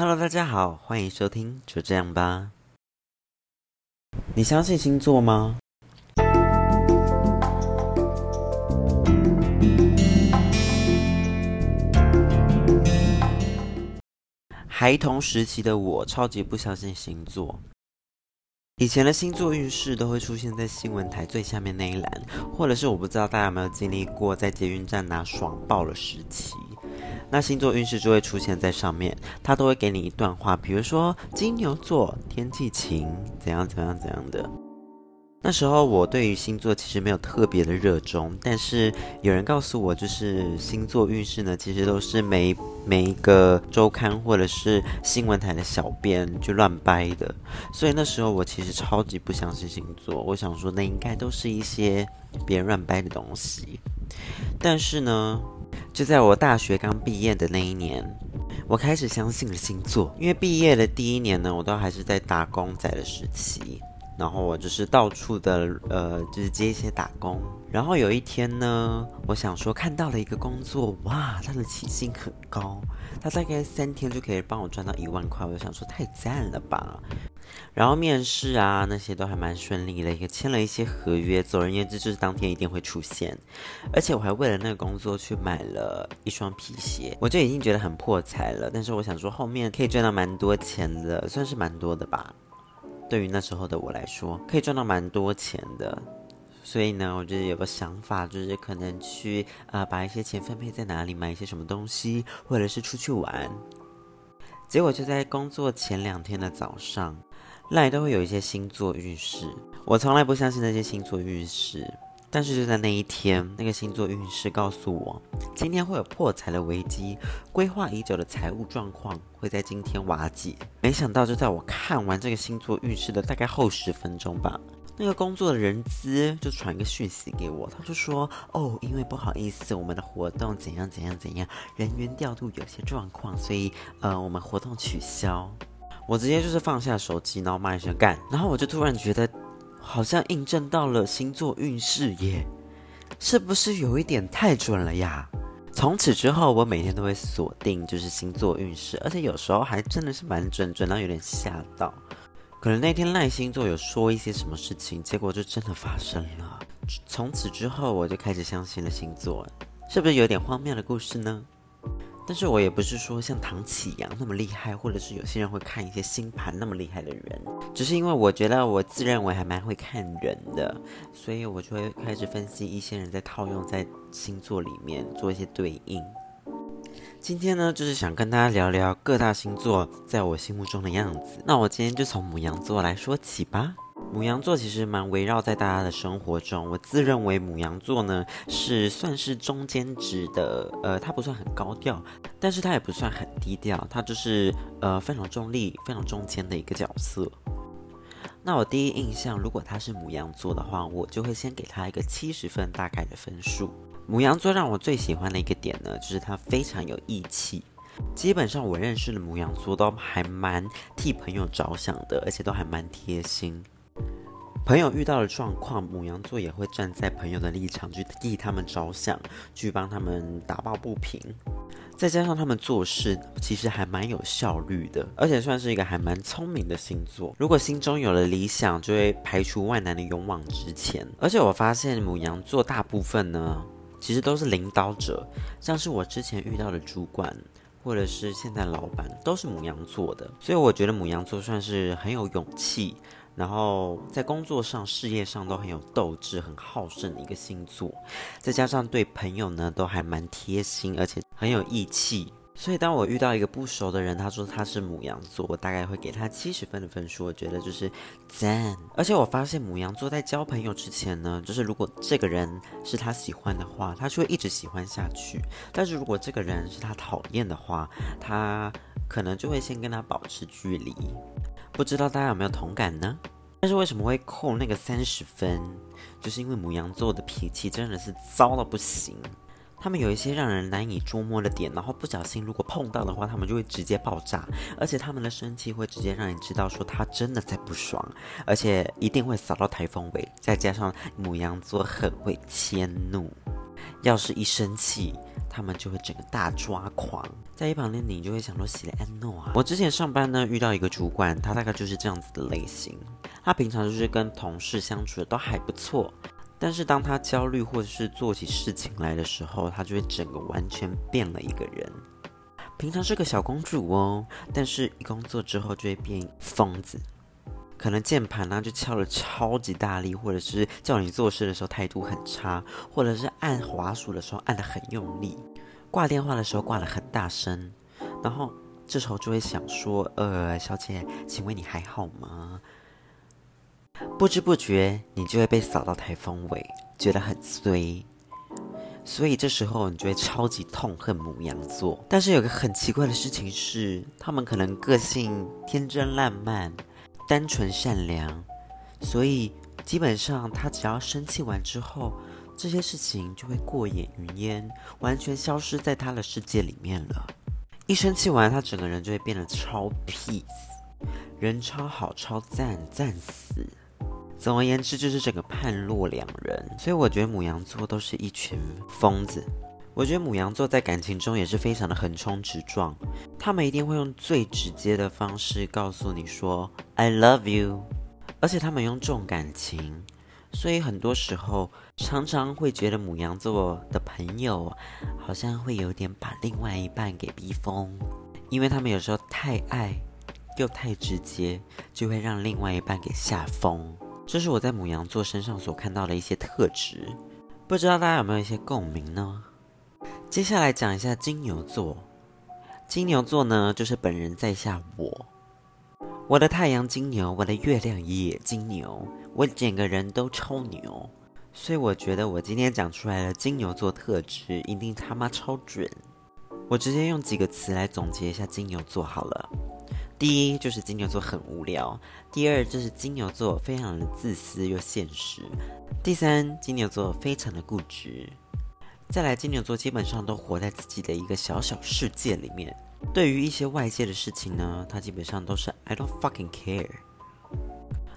Hello，大家好，欢迎收听，就这样吧。你相信星座吗？孩童时期的我，超级不相信星座。以前的星座运势都会出现在新闻台最下面那一栏，或者是我不知道大家有没有经历过在捷运站拿爽爆的时期，那星座运势就会出现在上面，他都会给你一段话，比如说金牛座天气晴，怎样怎样怎样的。那时候我对于星座其实没有特别的热衷，但是有人告诉我，就是星座运势呢，其实都是每每一个周刊或者是新闻台的小编就乱掰的，所以那时候我其实超级不相信星座，我想说那应该都是一些别人乱掰的东西。但是呢，就在我大学刚毕业的那一年，我开始相信了星座，因为毕业的第一年呢，我都还是在打工仔的时期。然后我就是到处的，呃，就是接一些打工。然后有一天呢，我想说看到了一个工作，哇，他的起薪很高，他大概三天就可以帮我赚到一万块。我就想说太赞了吧。然后面试啊那些都还蛮顺利的，也签了一些合约。总而言之，就是当天一定会出现。而且我还为了那个工作去买了一双皮鞋，我就已经觉得很破财了。但是我想说后面可以赚到蛮多钱的，算是蛮多的吧。对于那时候的我来说，可以赚到蛮多钱的，所以呢，我就有个想法，就是可能去啊、把一些钱分配在哪里，买一些什么东西，或者是出去玩。结果就在工作前两天的早上，赖都会有一些星座运势，我从来不相信那些星座运势。但是就在那一天，那个星座运势告诉我，今天会有破财的危机，规划已久的财务状况会在今天瓦解。没想到，就在我看完这个星座运势的大概后十分钟吧，那个工作的人资就传一个讯息给我，他就说：“哦，因为不好意思，我们的活动怎样怎样怎样，人员调度有些状况，所以呃，我们活动取消。”我直接就是放下手机，然后骂一声干，然后我就突然觉得。好像印证到了星座运势耶，是不是有一点太准了呀？从此之后，我每天都会锁定就是星座运势，而且有时候还真的是蛮准，准到有点吓到。可能那天赖星座有说一些什么事情，结果就真的发生了。从此之后，我就开始相信了星座，是不是有点荒谬的故事呢？但是我也不是说像唐綺阳那么厉害，或者是有些人会看一些星盘那么厉害的人，只是因为我觉得我自认为还蛮会看人的，所以我就会开始分析一些人在套用在星座里面做一些对应。今天呢，就是想跟大家聊聊各大星座在我心目中的样子。那我今天就从牡羊座来说起吧。母羊座其实蛮围绕在大家的生活中，我自认为母羊座呢是算是中间值的，呃，他不算很高调，但是他也不算很低调，他就是呃非常中立、非常中间的一个角色。那我第一印象，如果他是母羊座的话，我就会先给他一个七十分大概的分数。母羊座让我最喜欢的一个点呢，就是他非常有义气，基本上我认识的母羊座都还蛮替朋友着想的，而且都还蛮贴心。朋友遇到的状况，母羊座也会站在朋友的立场去替他们着想，去帮他们打抱不平。再加上他们做事其实还蛮有效率的，而且算是一个还蛮聪明的星座。如果心中有了理想，就会排除万难的勇往直前。而且我发现母羊座大部分呢，其实都是领导者，像是我之前遇到的主管，或者是现在老板，都是母羊座的。所以我觉得母羊座算是很有勇气。然后在工作上、事业上都很有斗志、很好胜的一个星座，再加上对朋友呢都还蛮贴心，而且很有义气。所以当我遇到一个不熟的人，他说他是牡羊座，我大概会给他七十分的分数，我觉得就是赞。而且我发现牡羊座在交朋友之前呢，就是如果这个人是他喜欢的话，他就会一直喜欢下去；但是如果这个人是他讨厌的话，他可能就会先跟他保持距离。不知道大家有没有同感呢？但是为什么会扣那个三十分？就是因为母羊座的脾气真的是糟到不行。他们有一些让人难以捉摸的点，然后不小心如果碰到的话，他们就会直接爆炸。而且他们的生气会直接让你知道说他真的在不爽，而且一定会扫到台风尾。再加上母羊座很会迁怒，要是一生气，他们就会整个大抓狂。在一旁的你就会想说：“喜来安诺啊！”我之前上班呢，遇到一个主管，他大概就是这样子的类型。他平常就是跟同事相处的都还不错，但是当他焦虑或者是做起事情来的时候，他就会整个完全变了一个人。平常是个小公主哦，但是一工作之后就会变疯子。可能键盘呢就敲了超级大力，或者是叫你做事的时候态度很差，或者是按滑鼠的时候按得很用力，挂电话的时候挂得很大声，然后这时候就会想说：“呃，小姐，请问你还好吗？”不知不觉你就会被扫到台风尾，觉得很衰，所以这时候你就会超级痛恨牡羊座。但是有个很奇怪的事情是，他们可能个性天真烂漫。单纯善良，所以基本上他只要生气完之后，这些事情就会过眼云烟，完全消失在他的世界里面了。一生气完，他整个人就会变得超 peace，人超好，超赞，赞死。总而言之，就是整个判若两人。所以我觉得母羊座都是一群疯子。我觉得母羊座在感情中也是非常的横冲直撞，他们一定会用最直接的方式告诉你说 I love you，而且他们用重感情，所以很多时候常常会觉得母羊座的朋友好像会有点把另外一半给逼疯，因为他们有时候太爱又太直接，就会让另外一半给吓疯。这是我在母羊座身上所看到的一些特质，不知道大家有没有一些共鸣呢？接下来讲一下金牛座。金牛座呢，就是本人在下我，我的太阳金牛，我的月亮也金牛，我整个人都超牛，所以我觉得我今天讲出来的金牛座特质一定他妈超准。我直接用几个词来总结一下金牛座好了。第一就是金牛座很无聊，第二就是金牛座非常的自私又现实，第三金牛座非常的固执。再来，金牛座基本上都活在自己的一个小小世界里面。对于一些外界的事情呢，他基本上都是 I don't fucking care。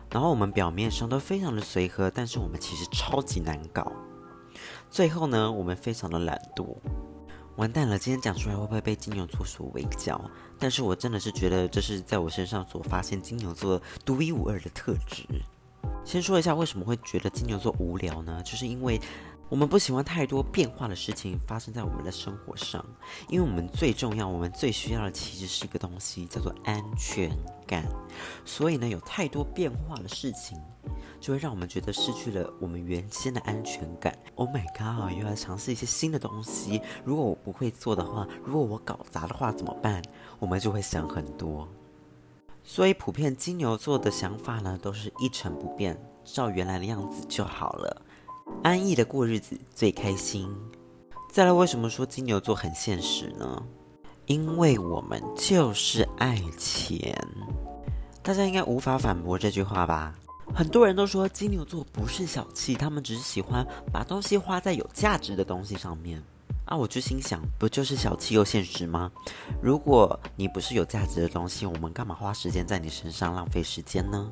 然后我们表面上都非常的随和，但是我们其实超级难搞。最后呢，我们非常的懒惰。完蛋了，今天讲出来会不会被金牛座所围剿？但是我真的是觉得这是在我身上所发现金牛座独一无二的特质。先说一下为什么会觉得金牛座无聊呢？就是因为。我们不喜欢太多变化的事情发生在我们的生活上，因为我们最重要、我们最需要的其实是一个东西，叫做安全感。所以呢，有太多变化的事情，就会让我们觉得失去了我们原先的安全感。Oh my god，又要尝试一些新的东西。如果我不会做的话，如果我搞砸的话怎么办？我们就会想很多。所以，普遍金牛座的想法呢，都是一成不变，照原来的样子就好了。安逸的过日子最开心。再来，为什么说金牛座很现实呢？因为我们就是爱钱。大家应该无法反驳这句话吧？很多人都说金牛座不是小气，他们只是喜欢把东西花在有价值的东西上面。啊，我就心想，不就是小气又现实吗？如果你不是有价值的东西，我们干嘛花时间在你身上浪费时间呢？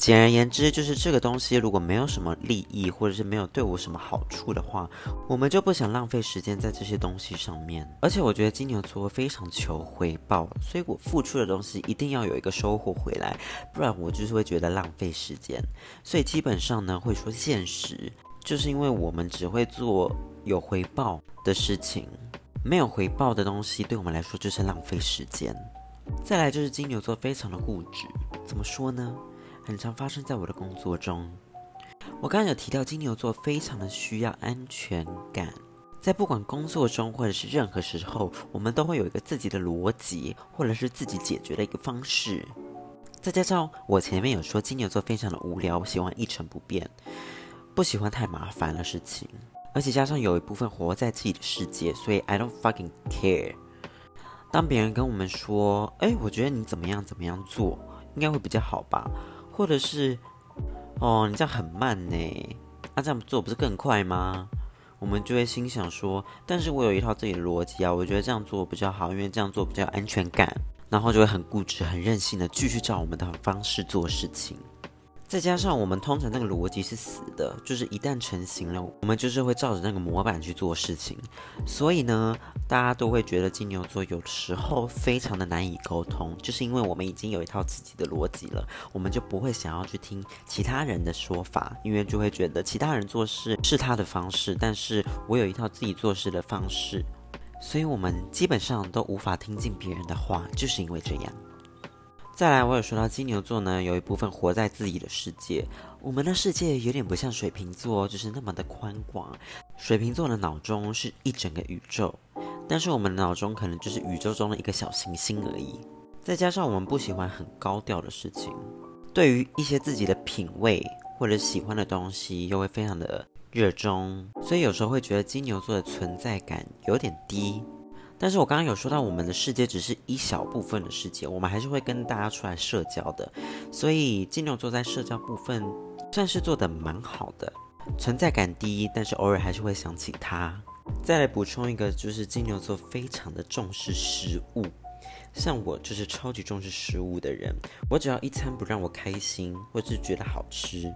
简而言之，就是这个东西如果没有什么利益，或者是没有对我什么好处的话，我们就不想浪费时间在这些东西上面。而且我觉得金牛座非常求回报，所以我付出的东西一定要有一个收获回来，不然我就是会觉得浪费时间。所以基本上呢，会说现实，就是因为我们只会做有回报的事情，没有回报的东西对我们来说就是浪费时间。再来就是金牛座非常的固执，怎么说呢？很常发生在我的工作中。我刚刚有提到金牛座非常的需要安全感，在不管工作中或者是任何时候，我们都会有一个自己的逻辑，或者是自己解决的一个方式。再加上我前面有说金牛座非常的无聊，喜欢一成不变，不喜欢太麻烦的事情，而且加上有一部分活在自己的世界，所以 I don't fucking care。当别人跟我们说：“哎，我觉得你怎么样怎么样做，应该会比较好吧。”或者是，哦，你这样很慢呢，那、这样做不是更快吗？我们就会心想说，但是我有一套自己的逻辑啊，我觉得这样做比较好，因为这样做比较有安全感，然后就会很固执、很任性的继续照我们的方式做事情。再加上我们通常那个逻辑是死的，就是一旦成型了，我们就是会照着那个模板去做事情。所以呢，大家都会觉得金牛座有时候非常的难以沟通，就是因为我们已经有一套自己的逻辑了，我们就不会想要去听其他人的说法，因为就会觉得其他人做事是他的方式，但是我有一套自己做事的方式，所以我们基本上都无法听进别人的话，就是因为这样。再来，我有说到金牛座呢，有一部分活在自己的世界。我们的世界有点不像水瓶座，就是那么的宽广。水瓶座的脑中是一整个宇宙，但是我们的脑中可能就是宇宙中的一个小行星而已。再加上我们不喜欢很高调的事情，对于一些自己的品味或者喜欢的东西，又会非常的热衷，所以有时候会觉得金牛座的存在感有点低。但是我刚刚有说到，我们的世界只是一小部分的世界，我们还是会跟大家出来社交的，所以金牛座在社交部分算是做得蛮好的，存在感低，但是偶尔还是会想起他。再来补充一个，就是金牛座非常的重视食物，像我就是超级重视食物的人，我只要一餐不让我开心，或是觉得好吃，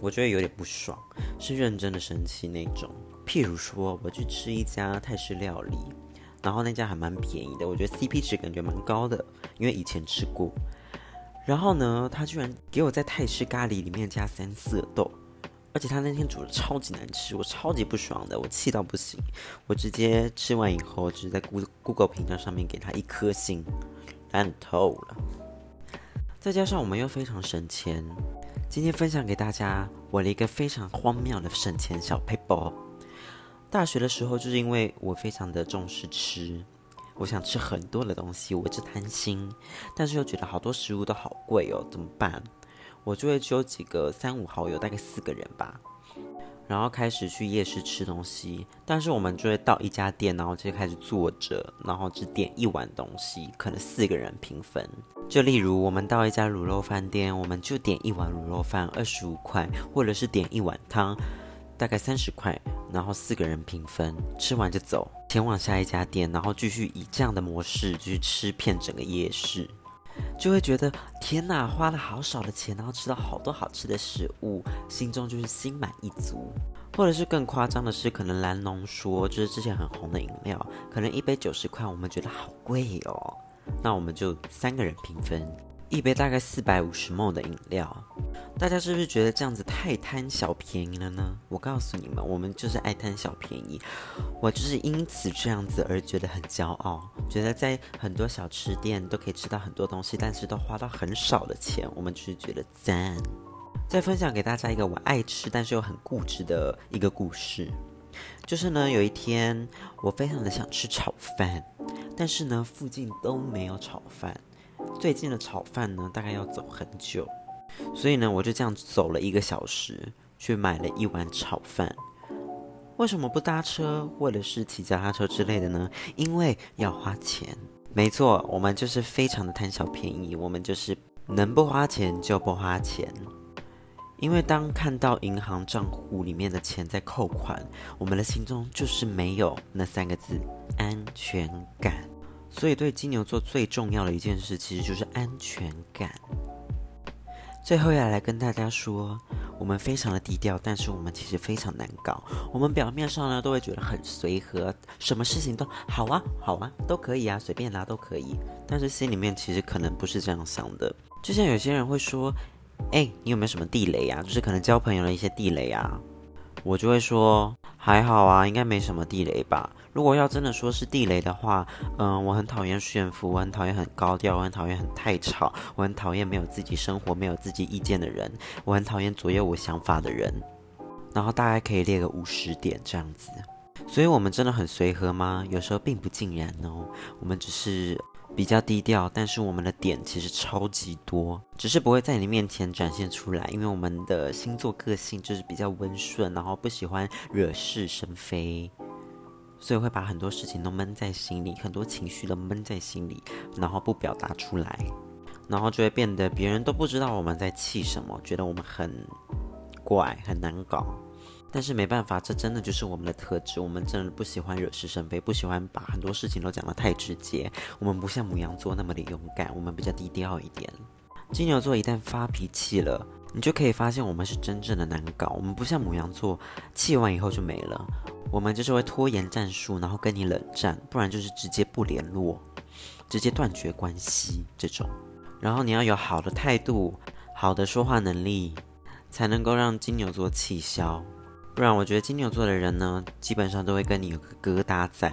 我觉得有点不爽，是认真的生气那种。譬如说，我去吃一家泰式料理。然后那家还蛮便宜的，我觉得 CP 值感觉蛮高的，因为以前吃过。然后呢，他居然给我在泰式咖喱里面加三色豆，而且他那天煮的超级难吃，我超级不爽的，我气到不行。我直接吃完以后，就是在 Google Google 评价上面给他一颗星，烂透了。再加上我们又非常省钱，今天分享给大家我的一个非常荒谬的省钱小 paper。大学的时候，就是因为我非常的重视吃，我想吃很多的东西，我一直贪心，但是又觉得好多食物都好贵哦，怎么办？我就会揪几个三五好友，大概四个人吧，然后开始去夜市吃东西。但是我们就会到一家店，然后就开始坐着，然后只点一碗东西，可能四个人平分。就例如我们到一家卤肉饭店，我们就点一碗卤肉饭，二十五块，或者是点一碗汤，大概三十块。然后四个人平分，吃完就走，前往下一家店，然后继续以这样的模式去吃遍整个夜市，就会觉得天哪，花了好少的钱，然后吃到好多好吃的食物，心中就是心满意足。或者是更夸张的是，可能蓝龙说就是之前很红的饮料，可能一杯九十块，我们觉得好贵哦，那我们就三个人平分。一杯大概四百五十 ml 的饮料，大家是不是觉得这样子太贪小便宜了呢？我告诉你们，我们就是爱贪小便宜。我就是因此这样子而觉得很骄傲，觉得在很多小吃店都可以吃到很多东西，但是都花到很少的钱，我们就是觉得赞。再分享给大家一个我爱吃但是又很固执的一个故事，就是呢，有一天我非常的想吃炒饭，但是呢，附近都没有炒饭。最近的炒饭呢，大概要走很久，所以呢，我就这样走了一个小时，去买了一碗炒饭。为什么不搭车或者是骑脚踏车之类的呢？因为要花钱。没错，我们就是非常的贪小便宜，我们就是能不花钱就不花钱。因为当看到银行账户里面的钱在扣款，我们的心中就是没有那三个字安全感。所以，对金牛座最重要的一件事，其实就是安全感。最后要来跟大家说，我们非常的低调，但是我们其实非常难搞。我们表面上呢，都会觉得很随和，什么事情都好啊，好啊，都可以啊，随便拿都可以。但是心里面其实可能不是这样想的。就像有些人会说：“哎，你有没有什么地雷啊？就是可能交朋友的一些地雷啊。”我就会说：“还好啊，应该没什么地雷吧。”如果要真的说是地雷的话，嗯，我很讨厌炫富，我很讨厌很高调，我很讨厌很太吵，我很讨厌没有自己生活、没有自己意见的人，我很讨厌左右我想法的人。然后大概可以列个五十点这样子。所以我们真的很随和吗？有时候并不尽然哦。我们只是比较低调，但是我们的点其实超级多，只是不会在你面前展现出来，因为我们的星座个性就是比较温顺，然后不喜欢惹是生非。所以会把很多事情都闷在心里，很多情绪都闷在心里，然后不表达出来，然后就会变得别人都不知道我们在气什么，觉得我们很怪，很难搞。但是没办法，这真的就是我们的特质。我们真的不喜欢惹是生非，不喜欢把很多事情都讲得太直接。我们不像牡羊座那么的勇敢，我们比较低调一点。金牛座一旦发脾气了，你就可以发现我们是真正的难搞。我们不像母羊座，气完以后就没了。我们就是会拖延战术，然后跟你冷战，不然就是直接不联络，直接断绝关系这种。然后你要有好的态度，好的说话能力，才能够让金牛座气消。不然，我觉得金牛座的人呢，基本上都会跟你有个疙瘩在，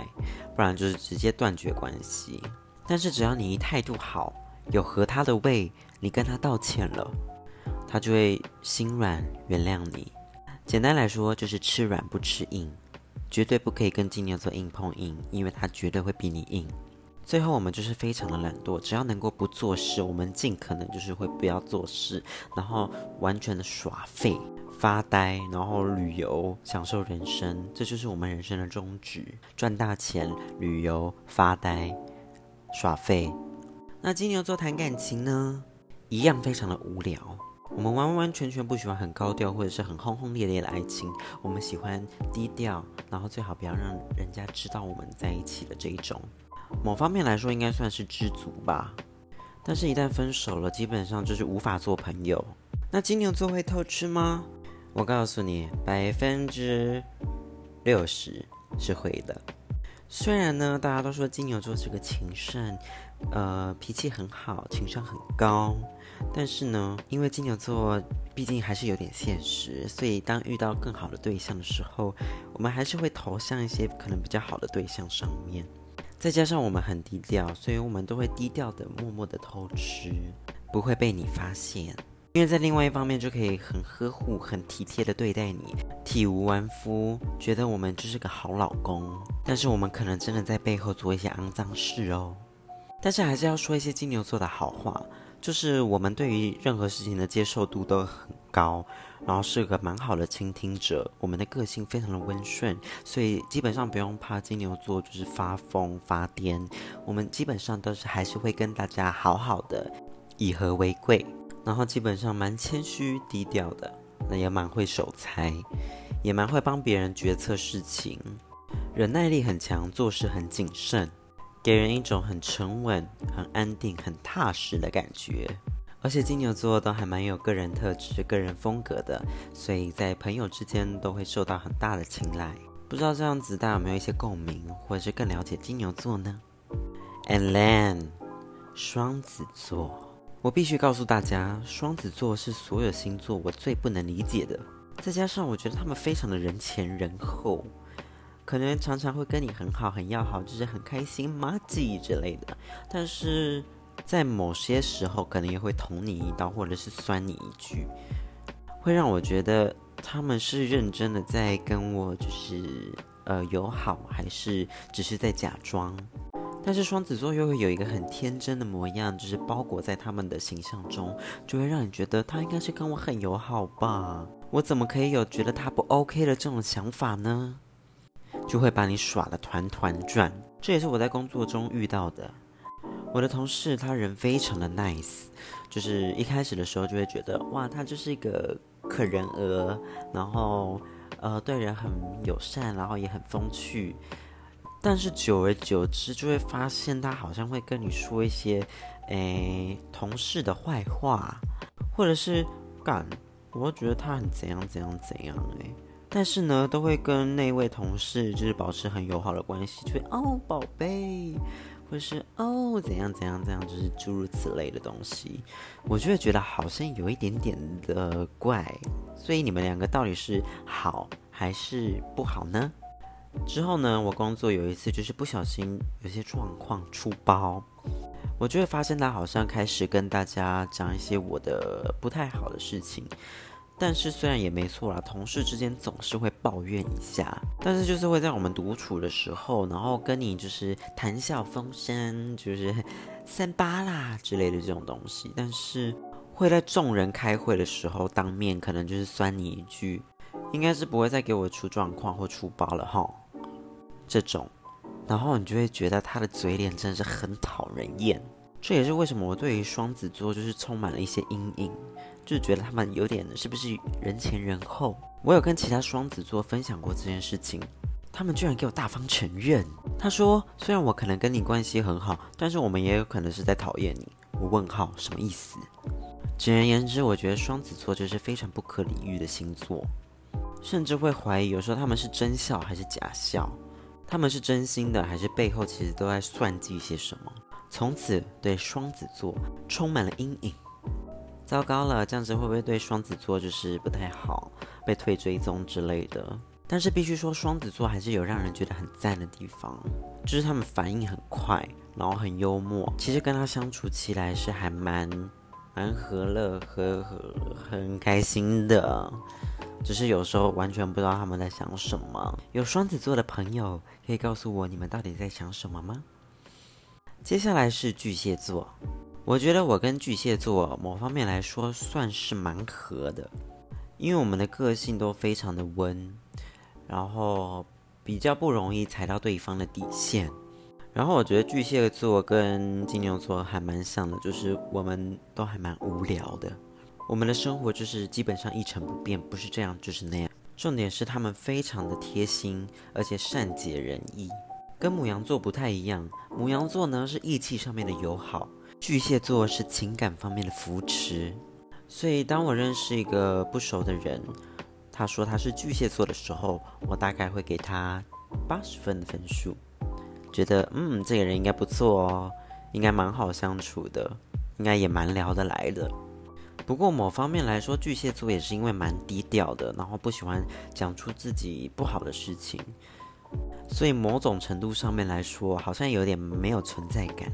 不然就是直接断绝关系。但是只要你一态度好，有合他的胃，你跟他道歉了，他就会心软原谅你。简单来说，就是吃软不吃硬。绝对不可以跟金牛座硬碰硬，因为他绝对会比你硬。最后，我们就是非常的懒惰，只要能够不做事，我们尽可能就是会不要做事，然后完全的耍废、发呆，然后旅游、享受人生，这就是我们人生的宗旨：赚大钱、旅游、发呆、耍废。那金牛座谈感情呢，一样非常的无聊。我们完完全全不喜欢很高调或者是很轰轰烈烈的爱情，我们喜欢低调，然后最好不要让人家知道我们在一起的这一种。某方面来说，应该算是知足吧。但是，一旦分手了，基本上就是无法做朋友。那金牛座会偷吃吗？我告诉你，百分之六十是会的。虽然呢，大家都说金牛座是个情圣，呃，脾气很好，情商很高。但是呢，因为金牛座毕竟还是有点现实，所以当遇到更好的对象的时候，我们还是会投向一些可能比较好的对象上面。再加上我们很低调，所以我们都会低调的、默默的偷吃，不会被你发现。因为在另外一方面就可以很呵护、很体贴的对待你，体无完肤，觉得我们就是个好老公。但是我们可能真的在背后做一些肮脏事哦。但是还是要说一些金牛座的好话。就是我们对于任何事情的接受度都很高，然后是个蛮好的倾听者。我们的个性非常的温顺，所以基本上不用怕金牛座就是发疯发癫。我们基本上都是还是会跟大家好好的，以和为贵。然后基本上蛮谦虚低调的，那也蛮会守财，也蛮会帮别人决策事情，忍耐力很强，做事很谨慎。给人一种很沉稳、很安定、很踏实的感觉，而且金牛座都还蛮有个人特质、个人风格的，所以在朋友之间都会受到很大的青睐。不知道这样子大家有没有一些共鸣，或者是更了解金牛座呢？And then，双子座，我必须告诉大家，双子座是所有星座我最不能理解的，再加上我觉得他们非常的人前人后。可能常常会跟你很好、很要好，就是很开心、麻吉之类的。但是在某些时候，可能也会捅你一刀，或者是酸你一句，会让我觉得他们是认真的在跟我就是呃友好，还是只是在假装？但是双子座又会有一个很天真的模样，就是包裹在他们的形象中，就会让你觉得他应该是跟我很友好吧？我怎么可以有觉得他不 OK 的这种想法呢？就会把你耍得团团转，这也是我在工作中遇到的。我的同事他人非常的 nice，就是一开始的时候就会觉得哇，他就是一个可人儿，然后呃对人很友善，然后也很风趣。但是久而久之就会发现他好像会跟你说一些诶同事的坏话，或者是干，我觉得他很怎样怎样怎样诶。但是呢，都会跟那位同事就是保持很友好的关系，就会哦宝贝，或是哦怎样怎样怎样，就是诸如此类的东西，我就会觉得好像有一点点的怪。所以你们两个到底是好还是不好呢？之后呢，我工作有一次就是不小心有些状况出包，我就会发现他好像开始跟大家讲一些我的不太好的事情。但是虽然也没错啦，同事之间总是会抱怨一下，但是就是会在我们独处的时候，然后跟你就是谈笑风生，就是三八啦之类的这种东西。但是会在众人开会的时候，当面可能就是酸你一句，应该是不会再给我出状况或出包了哈。这种，然后你就会觉得他的嘴脸真的是很讨人厌。这也是为什么我对于双子座就是充满了一些阴影。就觉得他们有点是不是人前人后？我有跟其他双子座分享过这件事情，他们居然给我大方承认。他说：“虽然我可能跟你关系很好，但是我们也有可能是在讨厌你。”我问号什么意思？简而言之，我觉得双子座就是非常不可理喻的星座，甚至会怀疑有时候他们是真笑还是假笑，他们是真心的还是背后其实都在算计些什么。从此对双子座充满了阴影。糟糕了，这样子会不会对双子座就是不太好，被退追踪之类的？但是必须说，双子座还是有让人觉得很赞的地方，就是他们反应很快，然后很幽默。其实跟他相处起来是还蛮蛮和乐和和很开心的，只是有时候完全不知道他们在想什么。有双子座的朋友可以告诉我，你们到底在想什么吗？接下来是巨蟹座。我觉得我跟巨蟹座某方面来说算是蛮合的，因为我们的个性都非常的温，然后比较不容易踩到对方的底线。然后我觉得巨蟹座跟金牛座还蛮像的，就是我们都还蛮无聊的，我们的生活就是基本上一成不变，不是这样就是那样。重点是他们非常的贴心，而且善解人意，跟牡羊座不太一样。牡羊座呢是义气上面的友好。巨蟹座是情感方面的扶持，所以当我认识一个不熟的人，他说他是巨蟹座的时候，我大概会给他八十分的分数，觉得嗯，这个人应该不错哦，应该蛮好相处的，应该也蛮聊得来的。不过某方面来说，巨蟹座也是因为蛮低调的，然后不喜欢讲出自己不好的事情，所以某种程度上面来说，好像有点没有存在感。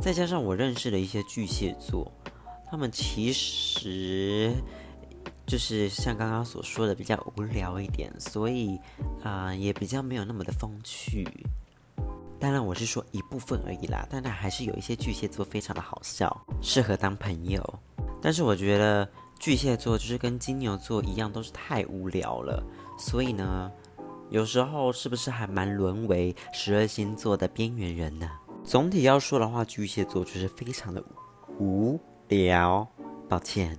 再加上我认识的一些巨蟹座，他们其实就是像刚刚所说的比较无聊一点，所以啊、也比较没有那么的风趣。当然我是说一部分而已啦，当然还是有一些巨蟹座非常的好笑，适合当朋友。但是我觉得巨蟹座就是跟金牛座一样，都是太无聊了，所以呢，有时候是不是还蛮沦为十二星座的边缘人呢？总体要说的话，巨蟹座就是非常的无聊。抱歉，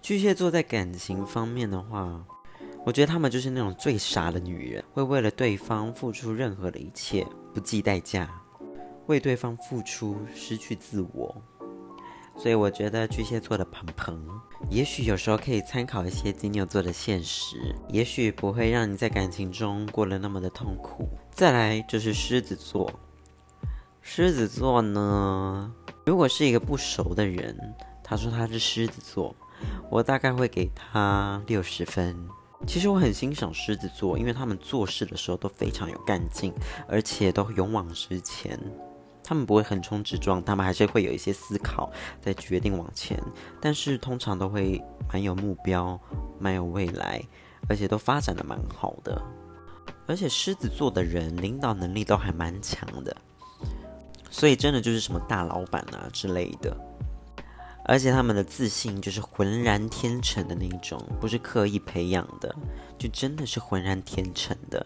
巨蟹座在感情方面的话，我觉得他们就是那种最傻的女人，会为了对方付出任何的一切，不计代价，为对方付出，失去自我。所以我觉得巨蟹座的朋朋，也许有时候可以参考一些金牛座的现实，也许不会让你在感情中过得那么的痛苦。再来就是狮子座。狮子座呢，如果是一个不熟的人，他说他是狮子座，我大概会给他六十分。其实我很欣赏狮子座，因为他们做事的时候都非常有干劲，而且都勇往直前。他们不会横冲直撞，他们还是会有一些思考，再决定往前。但是通常都会蛮有目标，蛮有未来，而且都发展的蛮好的。而且狮子座的人领导能力都还蛮强的。所以真的就是什么大老板啊之类的，而且他们的自信就是浑然天成的那种，不是刻意培养的，就真的是浑然天成的。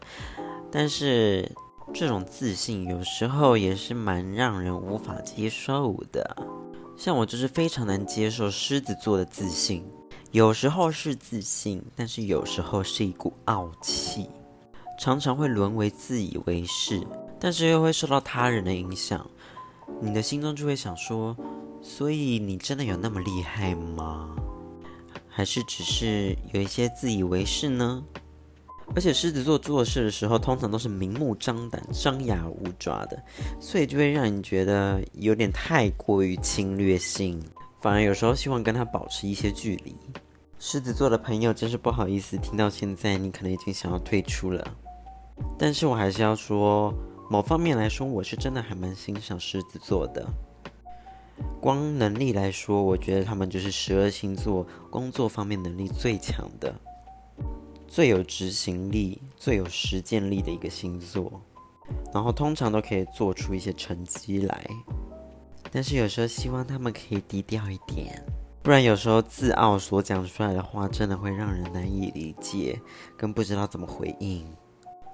但是这种自信有时候也是蛮让人无法接受的，像我就是非常难接受狮子座的自信，有时候是自信，但是有时候是一股傲气，常常会沦为自以为是，但是又会受到他人的影响。你的心中就会想说，所以你真的有那么厉害吗？还是只是有一些自以为是呢？而且狮子座做事的时候，通常都是明目张胆、张牙舞爪的，所以就会让你觉得有点太过于侵略性，反而有时候希望跟他保持一些距离。狮子座的朋友真是不好意思，听到现在你可能已经想要退出了，但是我还是要说。某方面来说，我是真的还蛮欣赏狮子座的。光能力来说，我觉得他们就是十二星座工作方面能力最强的、最有执行力、最有实践力的一个星座。然后通常都可以做出一些成绩来。但是有时候希望他们可以低调一点，不然有时候自傲所讲出来的话，真的会让人难以理解，更不知道怎么回应。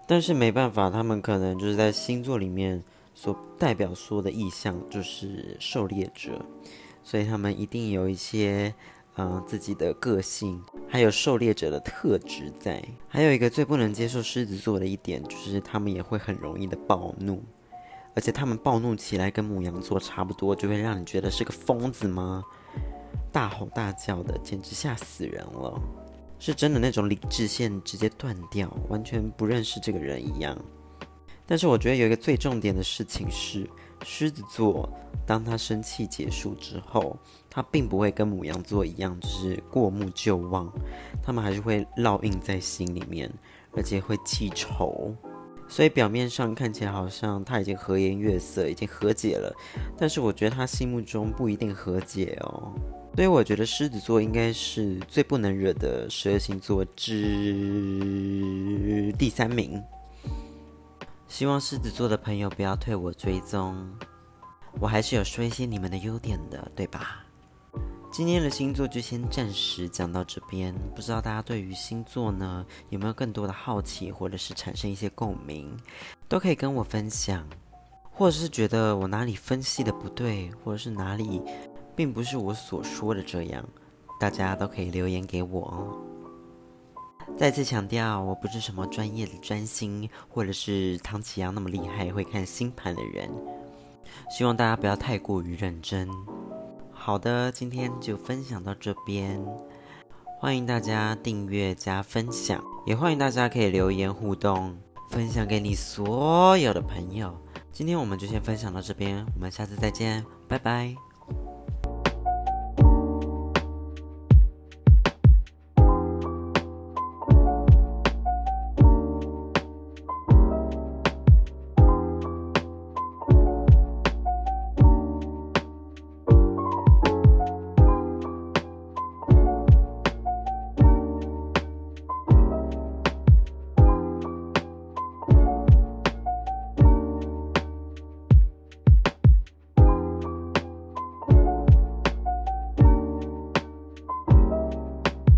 但是没办法，他们可能就是在星座里面所代表说的意象就是狩猎者，所以他们一定有一些嗯、自己的个性，还有狩猎者的特质在。还有一个最不能接受狮子座的一点，就是他们也会很容易的暴怒，而且他们暴怒起来跟母羊座差不多，就会让你觉得是个疯子吗？大吼大叫的，简直吓死人了，是真的那种理智线直接断掉，完全不认识这个人一样。但是我觉得有一个最重点的事情是，狮子座当他生气结束之后，他并不会跟母羊座一样，就是过目就忘，他们还是会烙印在心里面，而且会记仇。所以表面上看起来好像他已经和颜悦色，已经和解了，但是我觉得他心目中不一定和解哦。所以我觉得狮子座应该是最不能惹的十二星座之第三名。希望狮子座的朋友不要退我追踪，我还是有说一些你们的优点的，对吧？今天的星座就先暂时讲到这边，不知道大家对于星座呢有没有更多的好奇，或者是产生一些共鸣，都可以跟我分享，或者是觉得我哪里分析的不对，或者是哪里并不是我所说的这样，大家都可以留言给我哦。再次强调，我不是什么专业的占星，或者是唐綺阳那么厉害会看星盘的人，希望大家不要太过于认真。好的，今天就分享到这边，欢迎大家订阅加分享，也欢迎大家可以留言互动，分享给你所有的朋友。今天我们就先分享到这边，我们下次再见，拜拜。